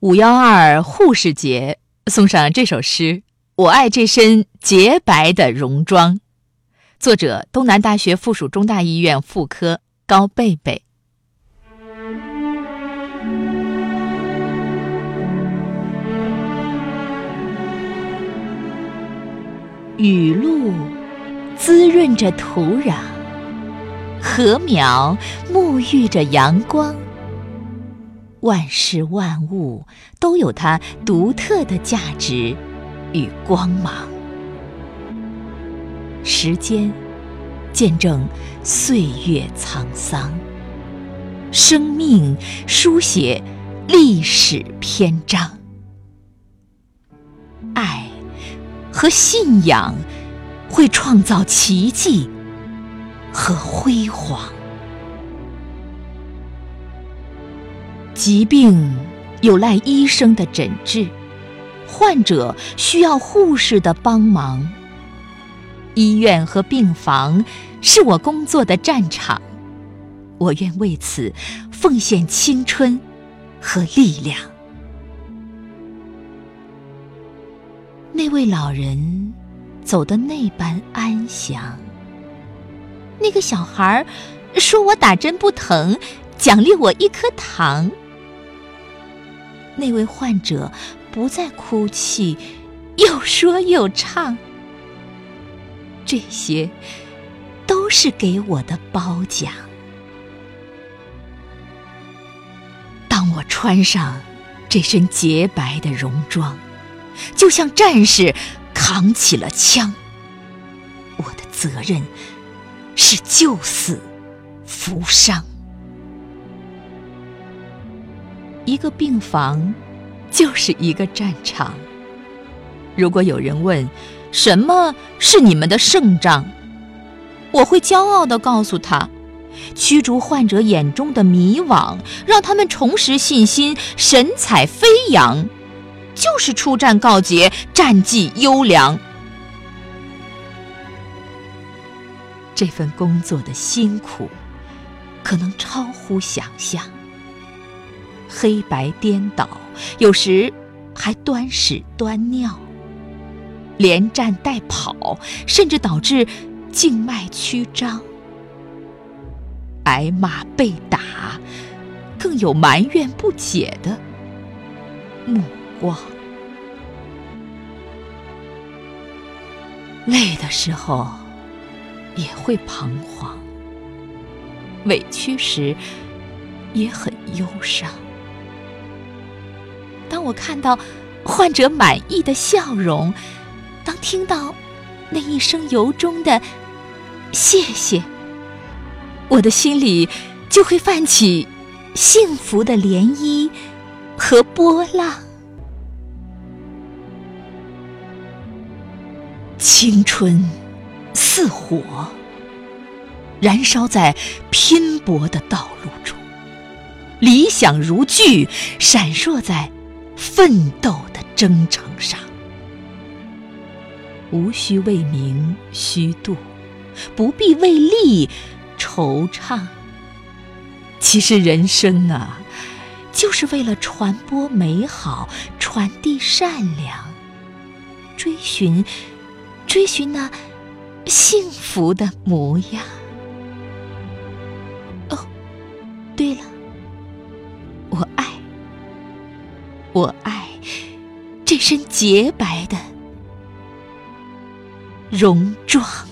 五幺二护士节送上这首诗：我爱这身洁白的戎装。作者：东南大学附属中大医院妇科高贝贝。雨露滋润着土壤，禾苗沐浴着阳光。万事万物都有它独特的价值与光芒。时间见证岁月沧桑，生命书写历史篇章。爱和信仰会创造奇迹和辉煌。疾病有赖医生的诊治，患者需要护士的帮忙。医院和病房是我工作的战场，我愿为此奉献青春和力量。那位老人走得那般安详，那个小孩说我打针不疼，奖励我一颗糖。那位患者不再哭泣，又说又唱。这些都是给我的褒奖。当我穿上这身洁白的戎装，就像战士扛起了枪。我的责任是救死扶伤。一个病房就是一个战场。如果有人问什么是你们的胜仗，我会骄傲地告诉他：驱逐患者眼中的迷惘，让他们重拾信心，神采飞扬，就是出战告捷，战绩优良。这份工作的辛苦，可能超乎想象。黑白颠倒，有时还端屎端尿，连站带跑，甚至导致静脉曲张。挨骂被打，更有埋怨不解的目光。累的时候也会彷徨，委屈时也很忧伤。我看到患者满意的笑容，当听到那一声由衷的“谢谢”，我的心里就会泛起幸福的涟漪和波浪。青春似火，燃烧在拼搏的道路中；理想如炬，闪烁在。奋斗的征程上，无需为名虚度，不必为利惆怅。其实人生啊，就是为了传播美好，传递善良，追寻，追寻那幸福的模样。我爱这身洁白的戎装。